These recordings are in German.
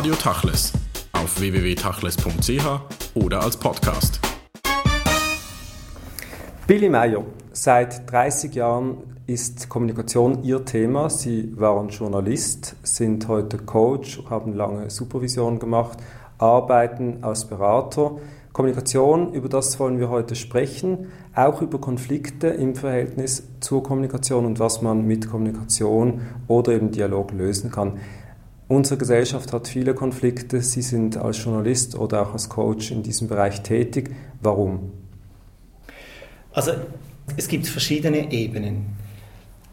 Radio Tachles auf www.tachles.ch oder als Podcast. Billy Meyer, seit 30 Jahren ist Kommunikation Ihr Thema. Sie waren Journalist, sind heute Coach, haben lange Supervision gemacht, arbeiten als Berater. Kommunikation, über das wollen wir heute sprechen, auch über Konflikte im Verhältnis zur Kommunikation und was man mit Kommunikation oder eben Dialog lösen kann. Unsere Gesellschaft hat viele Konflikte. Sie sind als Journalist oder auch als Coach in diesem Bereich tätig. Warum? Also es gibt verschiedene Ebenen.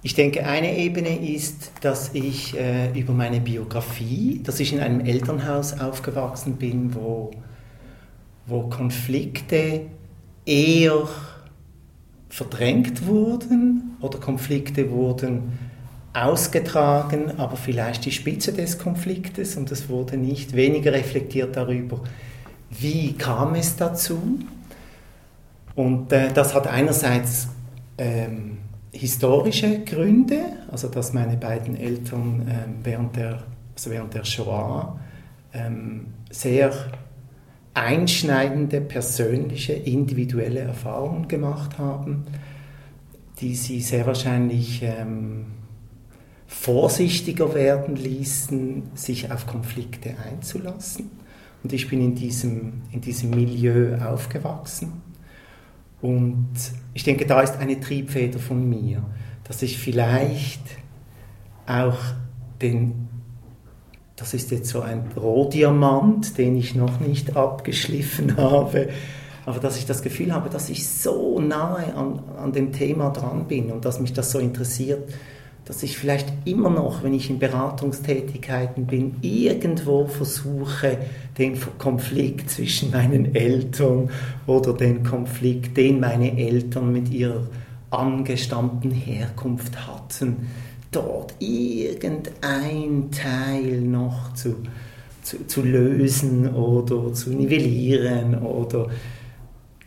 Ich denke, eine Ebene ist, dass ich äh, über meine Biografie, dass ich in einem Elternhaus aufgewachsen bin, wo, wo Konflikte eher verdrängt wurden oder Konflikte wurden ausgetragen, aber vielleicht die Spitze des Konfliktes und es wurde nicht weniger reflektiert darüber, wie kam es dazu. Und äh, das hat einerseits ähm, historische Gründe, also dass meine beiden Eltern ähm, während, der, also während der Shoah ähm, sehr einschneidende persönliche, individuelle Erfahrungen gemacht haben, die sie sehr wahrscheinlich ähm, vorsichtiger werden ließen, sich auf Konflikte einzulassen. Und ich bin in diesem, in diesem Milieu aufgewachsen. Und ich denke, da ist eine Triebfeder von mir, dass ich vielleicht auch den, das ist jetzt so ein Rohdiamant, den ich noch nicht abgeschliffen habe, aber dass ich das Gefühl habe, dass ich so nahe an, an dem Thema dran bin und dass mich das so interessiert, dass ich vielleicht immer noch, wenn ich in Beratungstätigkeiten bin, irgendwo versuche, den Konflikt zwischen meinen Eltern oder den Konflikt, den meine Eltern mit ihrer angestammten Herkunft hatten, dort irgendein Teil noch zu, zu, zu lösen oder zu nivellieren oder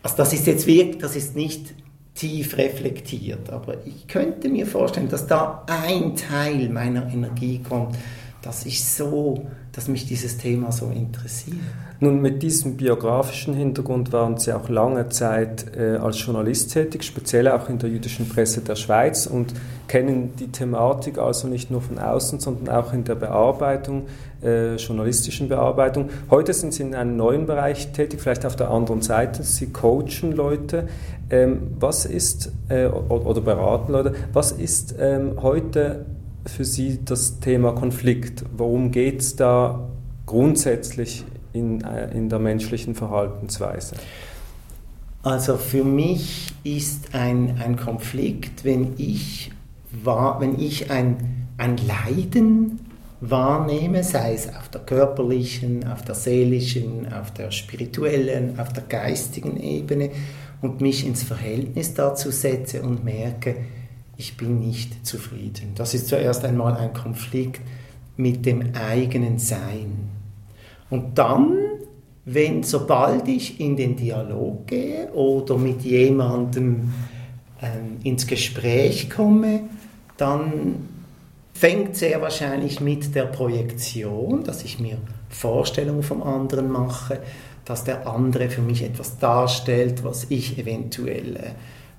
also das ist jetzt wirklich, das ist nicht tief reflektiert. Aber ich könnte mir vorstellen, dass da ein Teil meiner Energie kommt, dass ich so, dass mich dieses Thema so interessiert. Nun, mit diesem biografischen Hintergrund waren Sie auch lange Zeit äh, als Journalist tätig, speziell auch in der jüdischen Presse der Schweiz und kennen die Thematik also nicht nur von außen, sondern auch in der Bearbeitung, äh, journalistischen Bearbeitung. Heute sind Sie in einem neuen Bereich tätig, vielleicht auf der anderen Seite. Sie coachen Leute. Ähm, was ist, äh, oder beraten Leute, was ist ähm, heute für Sie das Thema Konflikt? Worum geht es da grundsätzlich in, äh, in der menschlichen Verhaltensweise? Also für mich ist ein, ein Konflikt, wenn ich, war, wenn ich ein, ein Leiden wahrnehme, sei es auf der körperlichen, auf der seelischen, auf der spirituellen, auf der geistigen Ebene und mich ins Verhältnis dazu setze und merke, ich bin nicht zufrieden. Das ist zuerst einmal ein Konflikt mit dem eigenen Sein. Und dann, wenn sobald ich in den Dialog gehe oder mit jemandem ähm, ins Gespräch komme, dann fängt sehr wahrscheinlich mit der Projektion, dass ich mir Vorstellungen vom anderen mache, dass der andere für mich etwas darstellt, was ich eventuell äh,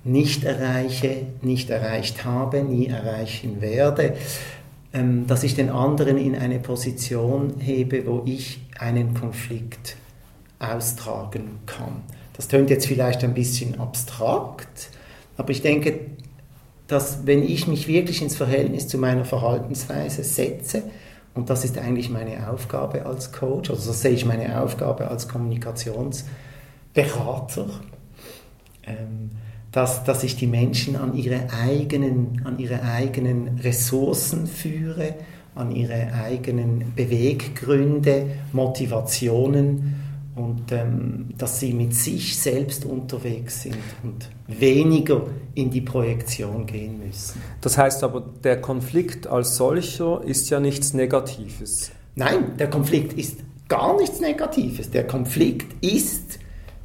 nicht erreiche, nicht erreicht habe, nie erreichen werde, ähm, dass ich den anderen in eine Position hebe, wo ich einen Konflikt austragen kann. Das tönt jetzt vielleicht ein bisschen abstrakt, aber ich denke, dass wenn ich mich wirklich ins Verhältnis zu meiner Verhaltensweise setze, und das ist eigentlich meine Aufgabe als Coach, also so sehe ich meine Aufgabe als Kommunikationsberater, ähm, dass, dass ich die Menschen an ihre, eigenen, an ihre eigenen Ressourcen führe, an ihre eigenen Beweggründe, Motivationen und ähm, dass sie mit sich selbst unterwegs sind und weniger in die Projektion gehen müssen. Das heißt aber, der Konflikt als solcher ist ja nichts Negatives. Nein, der Konflikt ist gar nichts Negatives. Der Konflikt ist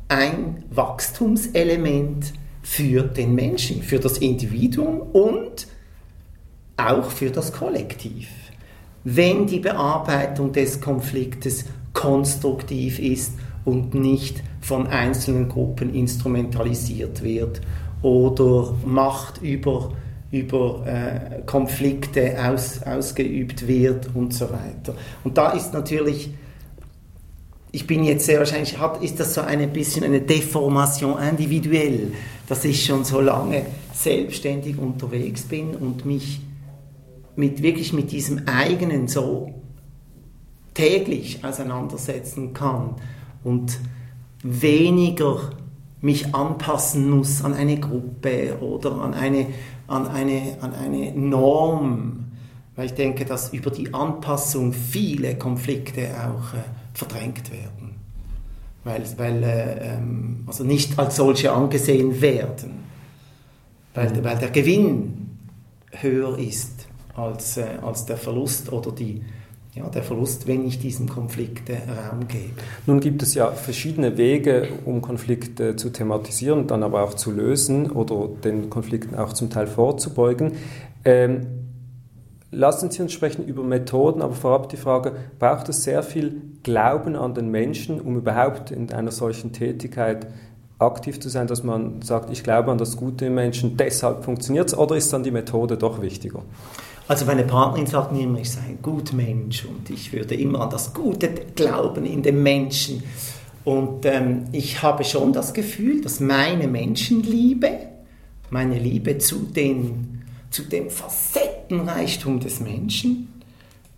ein Wachstumselement für den Menschen, für das Individuum und auch für das Kollektiv. wenn die Bearbeitung des Konfliktes konstruktiv ist und nicht von einzelnen Gruppen instrumentalisiert wird oder Macht über, über äh, Konflikte aus, ausgeübt wird und so weiter. Und da ist natürlich, ich bin jetzt sehr wahrscheinlich, hat, ist das so ein bisschen eine Deformation individuell, dass ich schon so lange selbstständig unterwegs bin und mich mit wirklich mit diesem eigenen so täglich auseinandersetzen kann und weniger mich anpassen muss an eine Gruppe oder an eine, an eine, an eine Norm, weil ich denke, dass über die Anpassung viele Konflikte auch äh, verdrängt werden, weil, weil äh, ähm, also nicht als solche angesehen werden, weil, mhm. weil der Gewinn höher ist als, äh, als der Verlust oder die, ja, der Verlust, wenn ich diesem Konflikt Raum gebe. Nun gibt es ja verschiedene Wege, um Konflikte zu thematisieren, dann aber auch zu lösen oder den Konflikten auch zum Teil vorzubeugen. Ähm, lassen Sie uns sprechen über Methoden, aber vorab die Frage, braucht es sehr viel Glauben an den Menschen, um überhaupt in einer solchen Tätigkeit aktiv zu sein, dass man sagt, ich glaube an das Gute im Menschen, deshalb funktioniert es, oder ist dann die Methode doch wichtiger? Also meine Partnerin sagt mir immer, ich sei ein Gutmensch und ich würde immer an das Gute glauben in dem Menschen. Und ähm, ich habe schon das Gefühl, dass meine Menschenliebe, meine Liebe zu, den, zu dem Facettenreichtum des Menschen,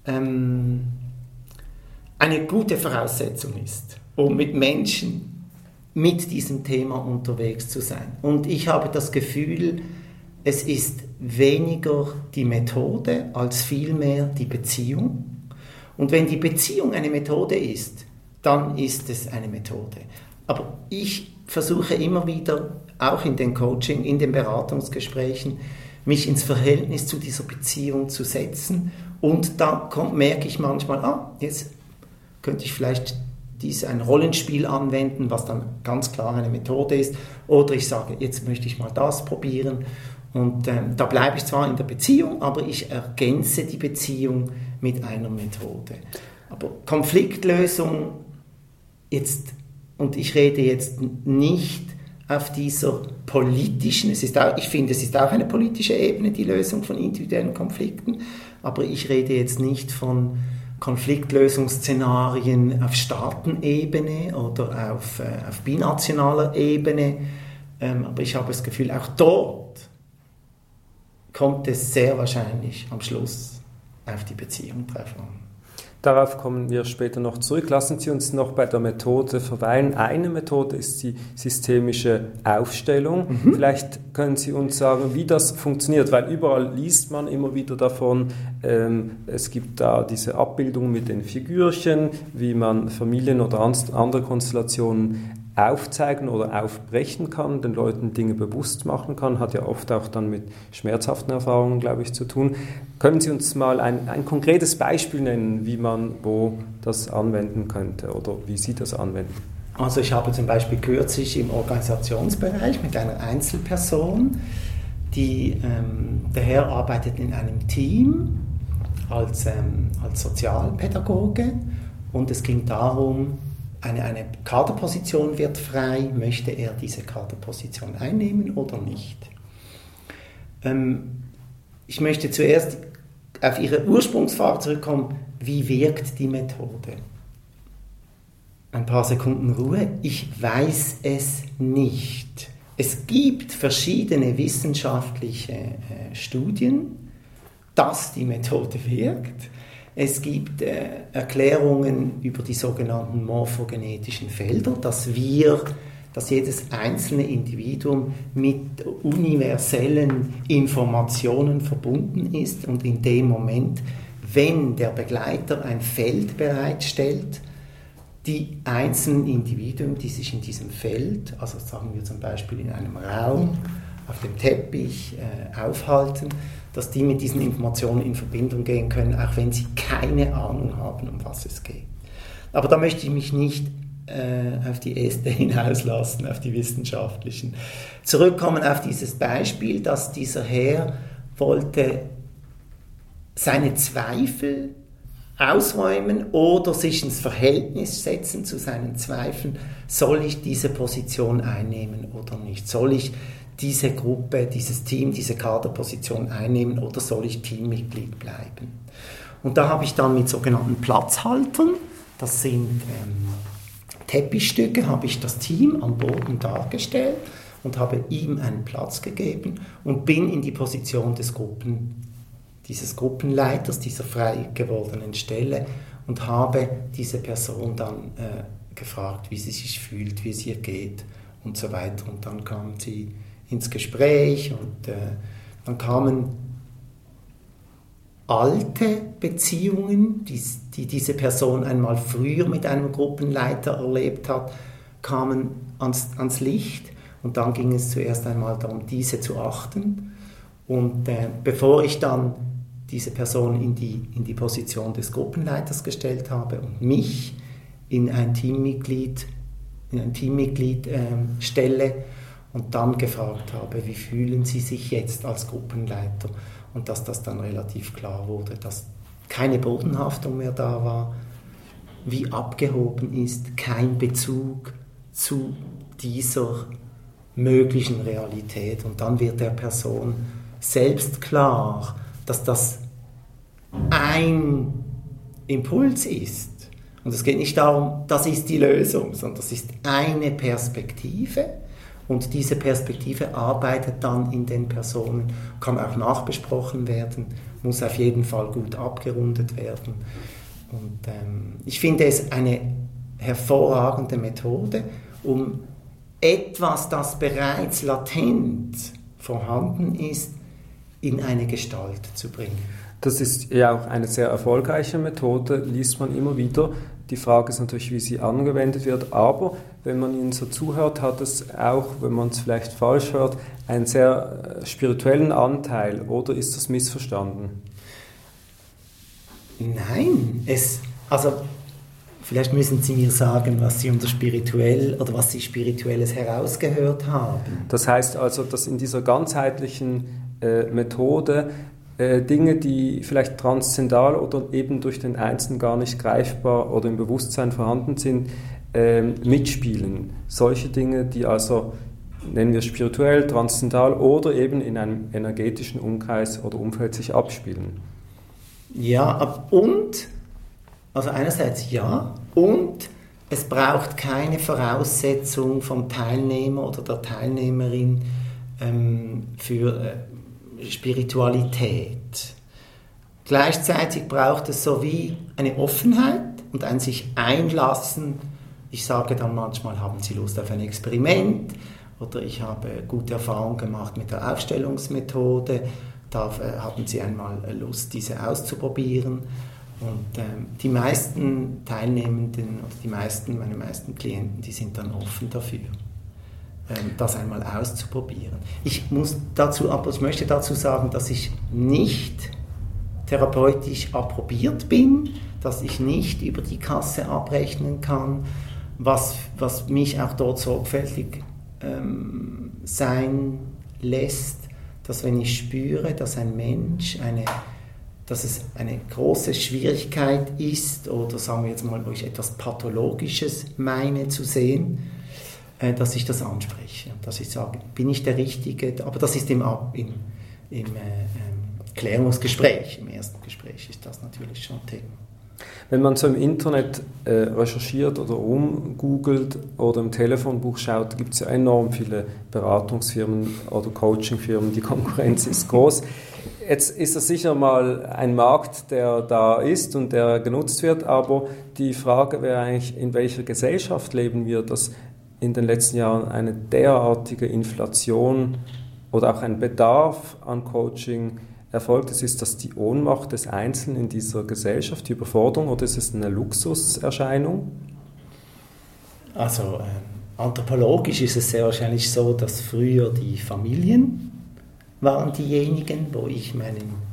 ähm, eine gute Voraussetzung ist, um mit Menschen mit diesem Thema unterwegs zu sein. Und ich habe das Gefühl, es ist weniger die Methode als vielmehr die Beziehung. Und wenn die Beziehung eine Methode ist, dann ist es eine Methode. Aber ich versuche immer wieder, auch in den Coaching, in den Beratungsgesprächen, mich ins Verhältnis zu dieser Beziehung zu setzen. Und da kommt, merke ich manchmal, ah, jetzt könnte ich vielleicht dies ein Rollenspiel anwenden, was dann ganz klar eine Methode ist. Oder ich sage, jetzt möchte ich mal das probieren. Und ähm, da bleibe ich zwar in der Beziehung, aber ich ergänze die Beziehung mit einer Methode. Aber Konfliktlösung jetzt, und ich rede jetzt nicht auf dieser politischen, es ist auch, ich finde, es ist auch eine politische Ebene, die Lösung von individuellen Konflikten, aber ich rede jetzt nicht von Konfliktlösungsszenarien auf Staatenebene oder auf, äh, auf binationaler Ebene, ähm, aber ich habe das Gefühl, auch dort kommt es sehr wahrscheinlich am Schluss auf die Beziehung drauf an. Darauf kommen wir später noch zurück. Lassen Sie uns noch bei der Methode verweilen. Eine Methode ist die systemische Aufstellung. Mhm. Vielleicht können Sie uns sagen, wie das funktioniert, weil überall liest man immer wieder davon. Ähm, es gibt da diese Abbildung mit den Figürchen, wie man Familien oder andere Konstellationen aufzeigen oder aufbrechen kann, den Leuten Dinge bewusst machen kann, hat ja oft auch dann mit schmerzhaften Erfahrungen, glaube ich, zu tun. Können Sie uns mal ein, ein konkretes Beispiel nennen, wie man wo das anwenden könnte oder wie Sie das anwenden? Also ich habe zum Beispiel kürzlich im Organisationsbereich mit einer Einzelperson, die, ähm, der Herr arbeitet in einem Team als, ähm, als Sozialpädagoge und es ging darum, eine, eine Kaderposition wird frei, möchte er diese Kaderposition einnehmen oder nicht? Ähm, ich möchte zuerst auf Ihre Ursprungsfrage zurückkommen, wie wirkt die Methode? Ein paar Sekunden Ruhe. Ich weiß es nicht. Es gibt verschiedene wissenschaftliche äh, Studien, dass die Methode wirkt. Es gibt äh, Erklärungen über die sogenannten morphogenetischen Felder, dass wir, dass jedes einzelne Individuum mit universellen Informationen verbunden ist und in dem Moment, wenn der Begleiter ein Feld bereitstellt, die einzelnen Individuen, die sich in diesem Feld, also sagen wir zum Beispiel in einem Raum, auf dem Teppich äh, aufhalten, dass die mit diesen Informationen in Verbindung gehen können, auch wenn sie keine Ahnung haben, um was es geht. Aber da möchte ich mich nicht äh, auf die Äste hinauslassen, auf die wissenschaftlichen. Zurückkommen auf dieses Beispiel, dass dieser Herr wollte seine Zweifel ausräumen oder sich ins Verhältnis setzen zu seinen Zweifeln, soll ich diese Position einnehmen oder nicht? Soll ich diese Gruppe, dieses Team, diese Kaderposition einnehmen oder soll ich Teammitglied bleiben? Und da habe ich dann mit sogenannten Platzhaltern, das sind ähm, Teppichstücke, habe ich das Team am Boden dargestellt und habe ihm einen Platz gegeben und bin in die Position des Gruppen, dieses Gruppenleiters, dieser frei gewordenen Stelle und habe diese Person dann äh, gefragt, wie sie sich fühlt, wie es ihr geht und so weiter. Und dann kam sie ins Gespräch und äh, dann kamen alte Beziehungen, die, die, diese Person einmal früher mit einem Gruppenleiter erlebt hat, kamen ans, ans Licht und dann ging es zuerst einmal darum, diese zu achten. Und äh, bevor ich dann diese Person in die, in die Position des Gruppenleiters gestellt habe und mich in ein Teammitglied, in ein Teammitglied äh, stelle und dann gefragt habe, wie fühlen Sie sich jetzt als Gruppenleiter? und dass das dann relativ klar wurde, dass keine Bodenhaftung mehr da war, wie abgehoben ist, kein Bezug zu dieser möglichen Realität. Und dann wird der Person selbst klar, dass das ein Impuls ist. Und es geht nicht darum, das ist die Lösung, sondern das ist eine Perspektive und diese Perspektive arbeitet dann in den Personen, kann auch nachbesprochen werden, muss auf jeden Fall gut abgerundet werden. Und ähm, ich finde es eine hervorragende Methode, um etwas, das bereits latent vorhanden ist, in eine Gestalt zu bringen. Das ist ja auch eine sehr erfolgreiche Methode, liest man immer wieder. Die Frage ist natürlich, wie sie angewendet wird, aber wenn man ihnen so zuhört, hat es auch, wenn man es vielleicht falsch hört, einen sehr äh, spirituellen Anteil oder ist das missverstanden? Nein, es, also vielleicht müssen Sie mir sagen, was Sie unter spirituell oder was Sie spirituelles herausgehört haben. Das heißt also, dass in dieser ganzheitlichen äh, Methode äh, Dinge, die vielleicht transzendal oder eben durch den Einzelnen gar nicht greifbar oder im Bewusstsein vorhanden sind, äh, mitspielen. Solche Dinge, die also, nennen wir spirituell, transzendental oder eben in einem energetischen Umkreis oder Umfeld sich abspielen. Ja, und, also einerseits ja, und es braucht keine Voraussetzung vom Teilnehmer oder der Teilnehmerin ähm, für äh, Spiritualität. Gleichzeitig braucht es so wie eine Offenheit und ein sich einlassen. Ich sage dann manchmal, haben Sie Lust auf ein Experiment? Oder ich habe gute Erfahrungen gemacht mit der Aufstellungsmethode. Da äh, hatten Sie einmal Lust, diese auszuprobieren. Und ähm, die meisten Teilnehmenden oder die meisten, meine meisten Klienten, die sind dann offen dafür. Ähm, das einmal auszuprobieren. Ich muss dazu, ich möchte dazu sagen, dass ich nicht therapeutisch approbiert bin, dass ich nicht über die Kasse abrechnen kann, was, was mich auch dort sorgfältig ähm, sein lässt, dass wenn ich spüre, dass ein Mensch eine dass es eine große Schwierigkeit ist oder sagen wir jetzt mal, wo ich etwas Pathologisches meine zu sehen, dass ich das anspreche, dass ich sage, bin ich der Richtige, aber das ist im, im, im äh, ähm, Klärungsgespräch, im ersten Gespräch ist das natürlich schon Thema. Wenn man so im Internet äh, recherchiert oder rumgoogelt oder im Telefonbuch schaut, gibt es ja enorm viele Beratungsfirmen oder Coachingfirmen. Die Konkurrenz ist groß. Jetzt ist das sicher mal ein Markt, der da ist und der genutzt wird, aber die Frage wäre eigentlich, in welcher Gesellschaft leben wir, dass in den letzten Jahren eine derartige Inflation oder auch ein Bedarf an Coaching erfolgt ist, ist das die Ohnmacht des Einzelnen in dieser Gesellschaft, die Überforderung oder ist es eine Luxuserscheinung? Also äh, anthropologisch ist es sehr wahrscheinlich so, dass früher die Familien waren diejenigen, wo ich meinen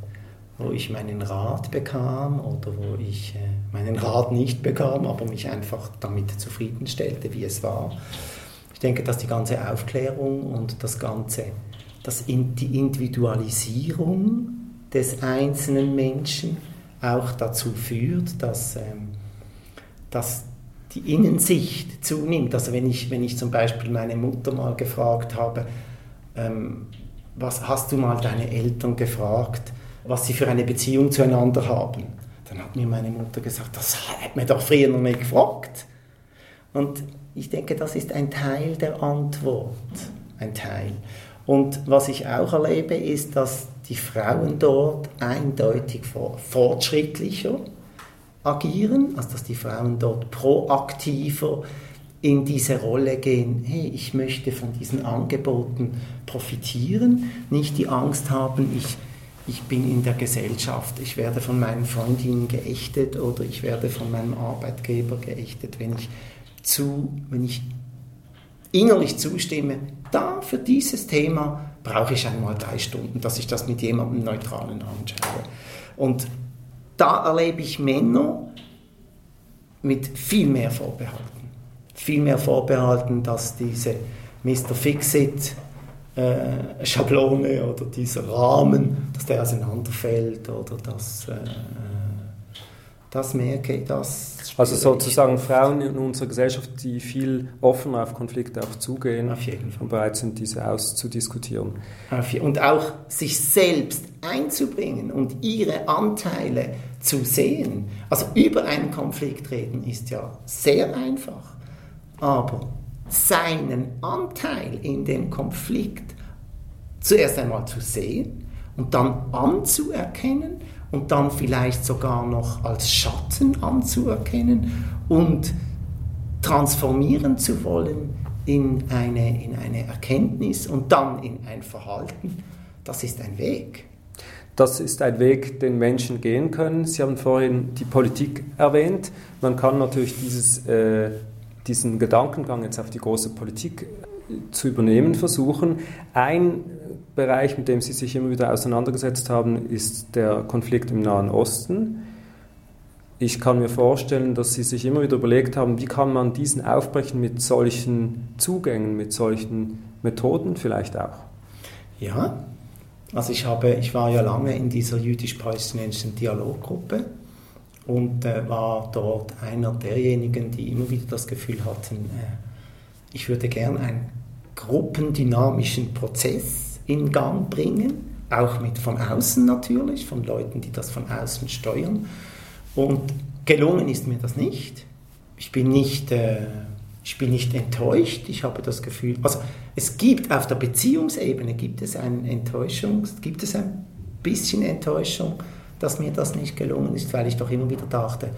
wo ich meinen Rat bekam oder wo ich äh, meinen Rat nicht bekam, aber mich einfach damit zufriedenstellte, wie es war. Ich denke, dass die ganze Aufklärung und das ganze, das in, die Individualisierung des einzelnen Menschen auch dazu führt, dass, ähm, dass die Innensicht zunimmt. Also wenn ich, wenn ich zum Beispiel meine Mutter mal gefragt habe, ähm, was hast du mal deine Eltern gefragt, was sie für eine Beziehung zueinander haben? Dann hat mir meine Mutter gesagt, das hat mir doch früher noch nicht gefragt. Und ich denke, das ist ein Teil der Antwort, ein Teil. Und was ich auch erlebe, ist, dass die Frauen dort eindeutig fortschrittlicher agieren, also dass die Frauen dort proaktiver in diese Rolle gehen, hey, ich möchte von diesen Angeboten profitieren, nicht die Angst haben, ich, ich bin in der Gesellschaft, ich werde von meinen Freundinnen geächtet oder ich werde von meinem Arbeitgeber geächtet, wenn ich, zu, wenn ich innerlich zustimme, da für dieses Thema brauche ich einmal drei Stunden, dass ich das mit jemandem Neutralen anschaue. Und da erlebe ich Männer mit viel mehr Vorbehalten. Viel mehr Vorbehalten, dass diese Mr. Fixit äh, Schablone oder dieser Rahmen, dass der auseinanderfällt oder dass äh, das merke, das. Also sozusagen Frauen in unserer Gesellschaft, die viel offener auf Konflikte auch zugehen auf jeden Fall. und bereit sind, diese auszudiskutieren. Und auch sich selbst einzubringen und ihre Anteile zu sehen. Also über einen Konflikt reden ist ja sehr einfach, aber seinen Anteil in dem Konflikt zuerst einmal zu sehen und dann anzuerkennen und dann vielleicht sogar noch als Schatten anzuerkennen und transformieren zu wollen in eine, in eine Erkenntnis und dann in ein Verhalten, das ist ein Weg. Das ist ein Weg, den Menschen gehen können. Sie haben vorhin die Politik erwähnt. Man kann natürlich dieses, äh, diesen Gedankengang jetzt auf die große Politik zu übernehmen versuchen. Ein Bereich, mit dem Sie sich immer wieder auseinandergesetzt haben, ist der Konflikt im Nahen Osten. Ich kann mir vorstellen, dass Sie sich immer wieder überlegt haben, wie kann man diesen aufbrechen mit solchen Zugängen, mit solchen Methoden vielleicht auch. Ja, also ich, habe, ich war ja lange in dieser jüdisch-palästinensischen Dialoggruppe und äh, war dort einer derjenigen, die immer wieder das Gefühl hatten, äh, ich würde gern einen gruppendynamischen Prozess in Gang bringen, auch mit von außen natürlich, von Leuten, die das von außen steuern. Und gelungen ist mir das nicht. Ich bin nicht, äh, ich bin nicht enttäuscht. Ich habe das Gefühl, also es gibt auf der Beziehungsebene gibt es eine Enttäuschung, gibt es ein bisschen Enttäuschung, dass mir das nicht gelungen ist, weil ich doch immer wieder dachte,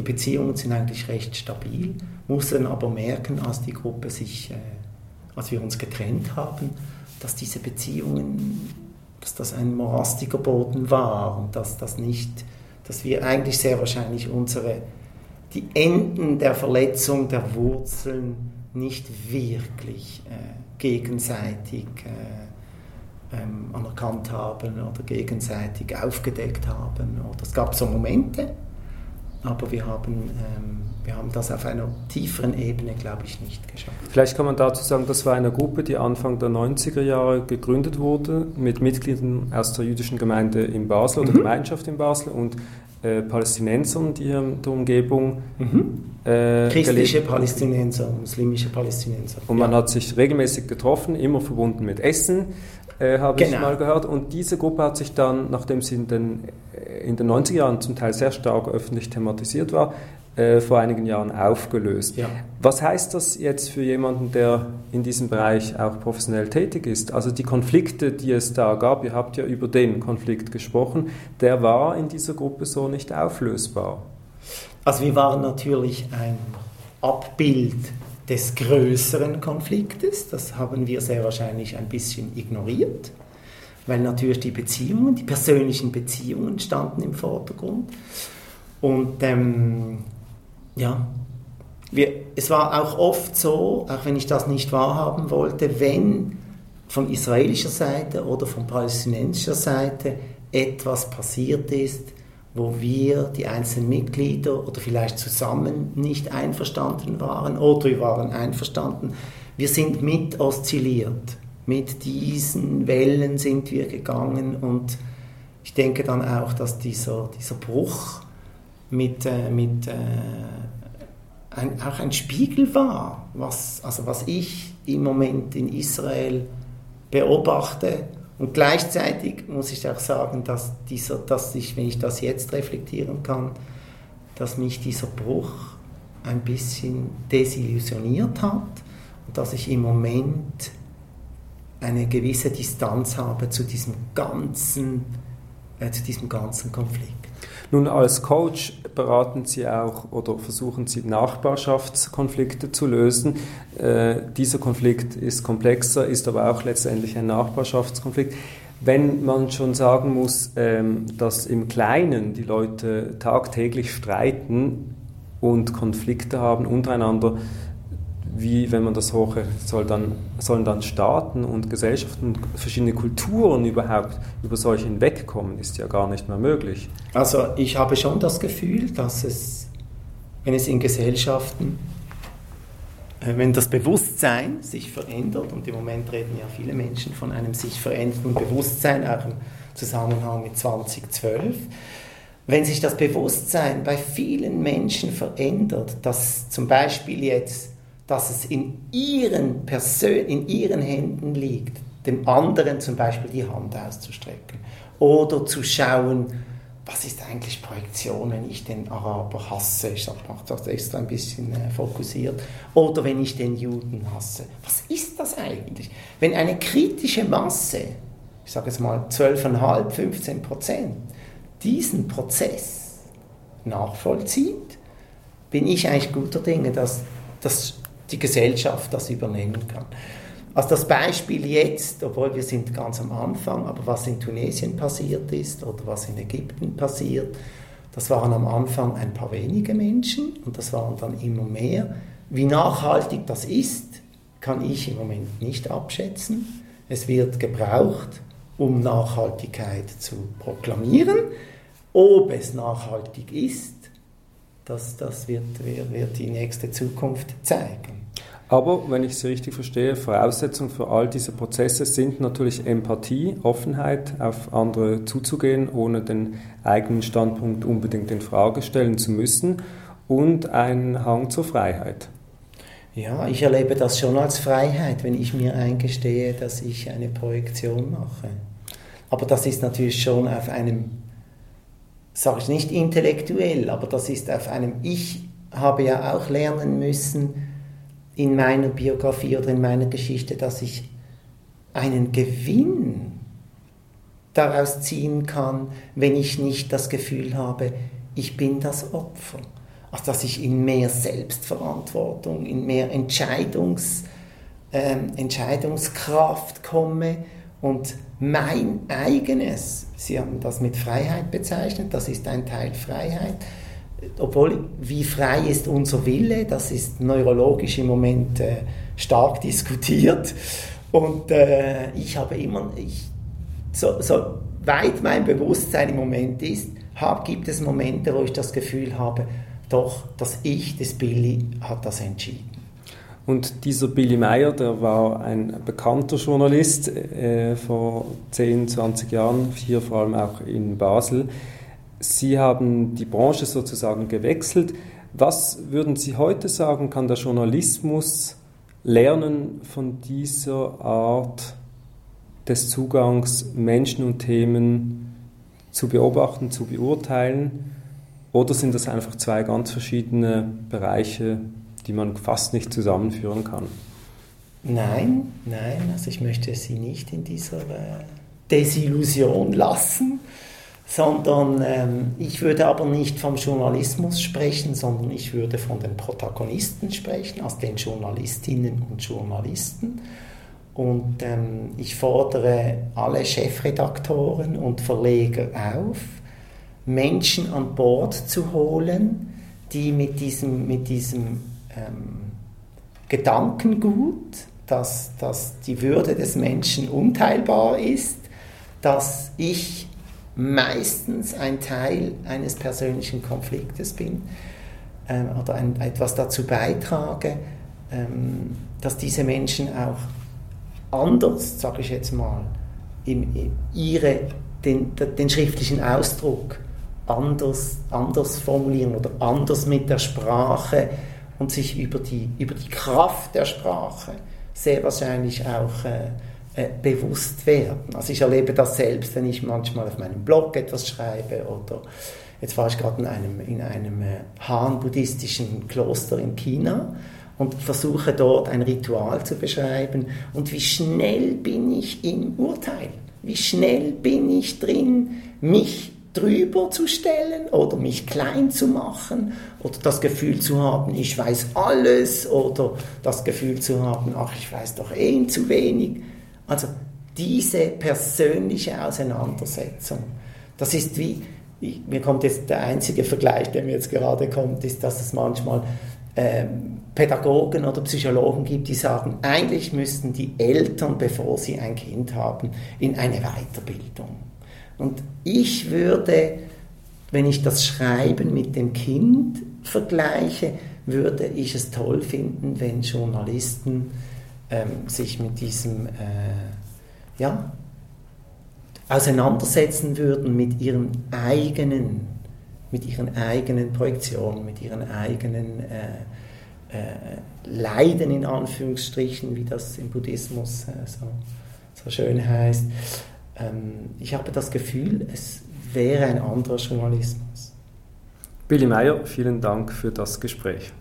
die Beziehungen sind eigentlich recht stabil, muss dann aber merken, als die Gruppe sich, äh, als wir uns getrennt haben, dass diese Beziehungen, dass das ein morastiger Boden war und dass das nicht, dass wir eigentlich sehr wahrscheinlich unsere, die Enden der Verletzung der Wurzeln nicht wirklich äh, gegenseitig äh, ähm, anerkannt haben oder gegenseitig aufgedeckt haben. Oder es gab so Momente, aber wir haben, ähm, wir haben das auf einer tieferen Ebene, glaube ich, nicht geschafft. Vielleicht kann man dazu sagen, das war eine Gruppe, die Anfang der 90er Jahre gegründet wurde, mit Mitgliedern aus der jüdischen Gemeinde in Basel oder mhm. Gemeinschaft in Basel und äh, Palästinensern, die hier in der Umgebung. Mhm. Äh, Christliche Palästinenser, muslimische Palästinenser. Und man ja. hat sich regelmäßig getroffen, immer verbunden mit Essen äh, habe genau. ich mal gehört. Und diese Gruppe hat sich dann, nachdem sie in den, äh, in den 90er Jahren zum Teil sehr stark öffentlich thematisiert war, äh, vor einigen Jahren aufgelöst. Ja. Was heißt das jetzt für jemanden, der in diesem Bereich auch professionell tätig ist? Also die Konflikte, die es da gab, ihr habt ja über den Konflikt gesprochen, der war in dieser Gruppe so nicht auflösbar. Also wir waren natürlich ein Abbild des größeren Konfliktes. Das haben wir sehr wahrscheinlich ein bisschen ignoriert, weil natürlich die Beziehungen, die persönlichen Beziehungen standen im Vordergrund. Und ähm, ja, wir, es war auch oft so, auch wenn ich das nicht wahrhaben wollte, wenn von israelischer Seite oder von palästinensischer Seite etwas passiert ist, wo wir, die einzelnen Mitglieder oder vielleicht zusammen nicht einverstanden waren oder wir waren einverstanden. Wir sind mit oszilliert. Mit diesen Wellen sind wir gegangen und ich denke dann auch, dass dieser, dieser Bruch mit, äh, mit äh, ein, auch ein Spiegel war, was, also was ich im Moment in Israel beobachte. Und gleichzeitig muss ich auch sagen, dass, dieser, dass ich, wenn ich das jetzt reflektieren kann, dass mich dieser Bruch ein bisschen desillusioniert hat und dass ich im Moment eine gewisse Distanz habe zu diesem ganzen, äh, zu diesem ganzen Konflikt. Nun, als Coach beraten Sie auch oder versuchen Sie Nachbarschaftskonflikte zu lösen. Äh, dieser Konflikt ist komplexer, ist aber auch letztendlich ein Nachbarschaftskonflikt. Wenn man schon sagen muss, ähm, dass im Kleinen die Leute tagtäglich streiten und Konflikte haben untereinander, wie, wenn man das hochrechnet, soll dann, sollen dann Staaten und Gesellschaften verschiedene Kulturen überhaupt über solche hinwegkommen, ist ja gar nicht mehr möglich. Also ich habe schon das Gefühl, dass es, wenn es in Gesellschaften, äh, wenn das Bewusstsein sich verändert, und im Moment reden ja viele Menschen von einem sich verändernden Bewusstsein, auch im Zusammenhang mit 2012, wenn sich das Bewusstsein bei vielen Menschen verändert, dass zum Beispiel jetzt dass es in ihren, Persön in ihren Händen liegt, dem anderen zum Beispiel die Hand auszustrecken oder zu schauen, was ist eigentlich Projektion, wenn ich den Araber hasse? Ich mache das extra ein bisschen äh, fokussiert. Oder wenn ich den Juden hasse. Was ist das eigentlich? Wenn eine kritische Masse, ich sage jetzt mal 12,5, 15 Prozent, diesen Prozess nachvollzieht, bin ich eigentlich guter Dinge, dass das die Gesellschaft das übernehmen kann. Also das Beispiel jetzt, obwohl wir sind ganz am Anfang, aber was in Tunesien passiert ist oder was in Ägypten passiert, das waren am Anfang ein paar wenige Menschen und das waren dann immer mehr. Wie nachhaltig das ist, kann ich im Moment nicht abschätzen. Es wird gebraucht, um Nachhaltigkeit zu proklamieren. Ob es nachhaltig ist, das, das wird, wird, wird die nächste Zukunft zeigen. Aber wenn ich es richtig verstehe, Voraussetzung für all diese Prozesse sind natürlich Empathie, Offenheit, auf andere zuzugehen, ohne den eigenen Standpunkt unbedingt in Frage stellen zu müssen und ein Hang zur Freiheit. Ja, ich erlebe das schon als Freiheit, wenn ich mir eingestehe, dass ich eine Projektion mache. Aber das ist natürlich schon auf einem, sage ich nicht intellektuell, aber das ist auf einem, ich habe ja auch lernen müssen, in meiner Biografie oder in meiner Geschichte, dass ich einen Gewinn daraus ziehen kann, wenn ich nicht das Gefühl habe, ich bin das Opfer. Also dass ich in mehr Selbstverantwortung, in mehr Entscheidungs, äh, Entscheidungskraft komme und mein eigenes, Sie haben das mit Freiheit bezeichnet, das ist ein Teil Freiheit, obwohl, wie frei ist unser Wille, das ist neurologisch im Moment äh, stark diskutiert. Und äh, ich habe immer, ich, so, so weit mein Bewusstsein im Moment ist, hab, gibt es Momente, wo ich das Gefühl habe, doch, das Ich des Billy hat das entschieden. Und dieser Billy Meyer, der war ein bekannter Journalist äh, vor 10, 20 Jahren, hier vor allem auch in Basel. Sie haben die Branche sozusagen gewechselt. Was würden Sie heute sagen, kann der Journalismus lernen von dieser Art des Zugangs, Menschen und Themen zu beobachten, zu beurteilen? Oder sind das einfach zwei ganz verschiedene Bereiche, die man fast nicht zusammenführen kann? Nein, nein, also ich möchte Sie nicht in dieser äh, Desillusion lassen sondern ähm, ich würde aber nicht vom Journalismus sprechen, sondern ich würde von den Protagonisten sprechen, also den Journalistinnen und Journalisten. Und ähm, ich fordere alle Chefredaktoren und Verleger auf, Menschen an Bord zu holen, die mit diesem, mit diesem ähm, Gedankengut, dass, dass die Würde des Menschen unteilbar ist, dass ich meistens ein Teil eines persönlichen Konfliktes bin ähm, oder ein, etwas dazu beitrage, ähm, dass diese Menschen auch anders, sage ich jetzt mal, in ihre den, den schriftlichen Ausdruck anders, anders formulieren oder anders mit der Sprache und sich über die, über die Kraft der Sprache sehr wahrscheinlich auch äh, äh, bewusst werden. Also ich erlebe das selbst, wenn ich manchmal auf meinem Blog etwas schreibe oder jetzt war ich gerade in einem, in einem äh, Han-buddhistischen Kloster in China und versuche dort ein Ritual zu beschreiben und wie schnell bin ich im Urteil, wie schnell bin ich drin, mich drüber zu stellen oder mich klein zu machen oder das Gefühl zu haben, ich weiß alles oder das Gefühl zu haben, ach, ich weiß doch eh zu wenig. Also diese persönliche Auseinandersetzung, das ist wie, ich, mir kommt jetzt der einzige Vergleich, der mir jetzt gerade kommt, ist, dass es manchmal ähm, Pädagogen oder Psychologen gibt, die sagen, eigentlich müssten die Eltern, bevor sie ein Kind haben, in eine Weiterbildung. Und ich würde, wenn ich das Schreiben mit dem Kind vergleiche, würde ich es toll finden, wenn Journalisten ähm, sich mit diesem, äh, ja, auseinandersetzen würden mit ihren eigenen, mit ihren eigenen Projektionen, mit ihren eigenen äh, äh, Leiden in Anführungsstrichen, wie das im Buddhismus äh, so, so schön heißt. Ähm, ich habe das Gefühl, es wäre ein anderer Journalismus. Billy Meyer, vielen Dank für das Gespräch.